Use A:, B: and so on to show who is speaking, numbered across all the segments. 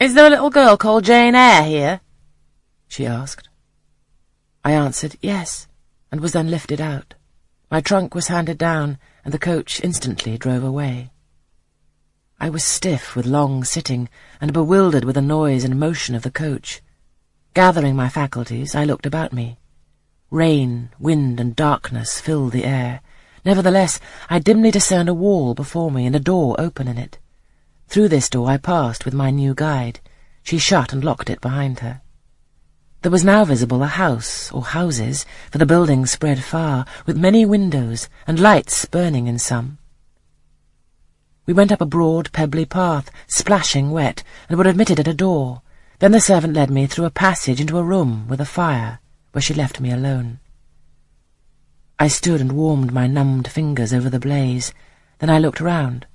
A: Is there a little girl called Jane Eyre here? she asked. I answered yes, and was then lifted out. My trunk was handed down, and the coach instantly drove away. I was stiff with long sitting, and bewildered with the noise and motion of the coach. Gathering my faculties, I looked about me. Rain, wind, and darkness filled the air. Nevertheless, I dimly discerned a wall before me and a door open in it. Through this door I passed with my new guide. She shut and locked it behind her. There was now visible a house, or houses, for the buildings spread far, with many windows, and lights burning in some. We went up a broad, pebbly path, splashing wet, and were admitted at a door. Then the servant led me through a passage into a room with a fire, where she left me alone. I stood and warmed my numbed fingers over the blaze. Then I looked round.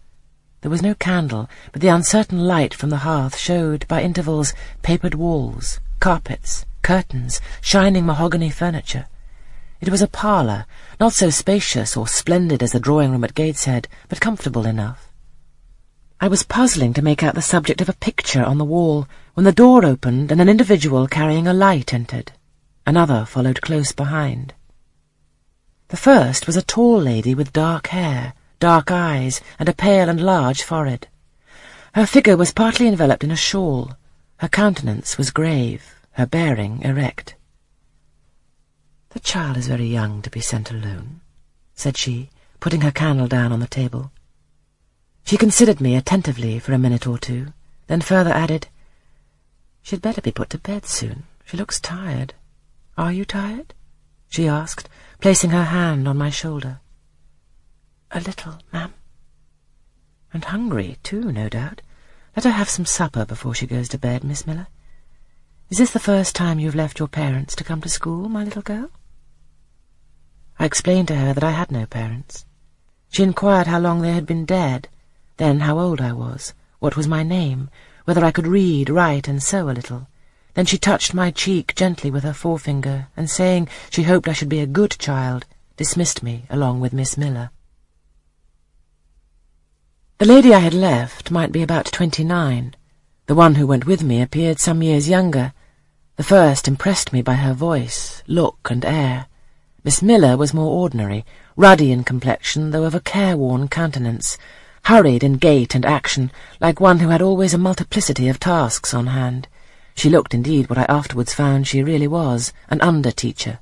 A: There was no candle, but the uncertain light from the hearth showed, by intervals, papered walls, carpets, curtains, shining mahogany furniture. It was a parlour, not so spacious or splendid as the drawing-room at Gateshead, but comfortable enough. I was puzzling to make out the subject of a picture on the wall when the door opened and an individual carrying a light entered. Another followed close behind. The first was a tall lady with dark hair, dark eyes, and a pale and large forehead. Her figure was partly enveloped in a shawl. Her countenance was grave, her bearing erect. The child is very young to be sent alone, said she, putting her candle down on the table. She considered me attentively for a minute or two, then further added, She'd better be put to bed soon. She looks tired. Are you tired? she asked, placing her hand on my shoulder. A little, ma'am. And hungry, too, no doubt. Let her have some supper before she goes to bed, Miss Miller. Is this the first time you've left your parents to come to school, my little girl? I explained to her that I had no parents. She inquired how long they had been dead, then how old I was, what was my name, whether I could read, write, and sew a little. Then she touched my cheek gently with her forefinger, and saying she hoped I should be a good child, dismissed me along with Miss Miller. The lady I had left might be about twenty-nine. The one who went with me appeared some years younger. The first impressed me by her voice, look, and air. Miss Miller was more ordinary, ruddy in complexion, though of a careworn countenance, hurried in gait and action, like one who had always a multiplicity of tasks on hand. She looked, indeed, what I afterwards found she really was, an under-teacher.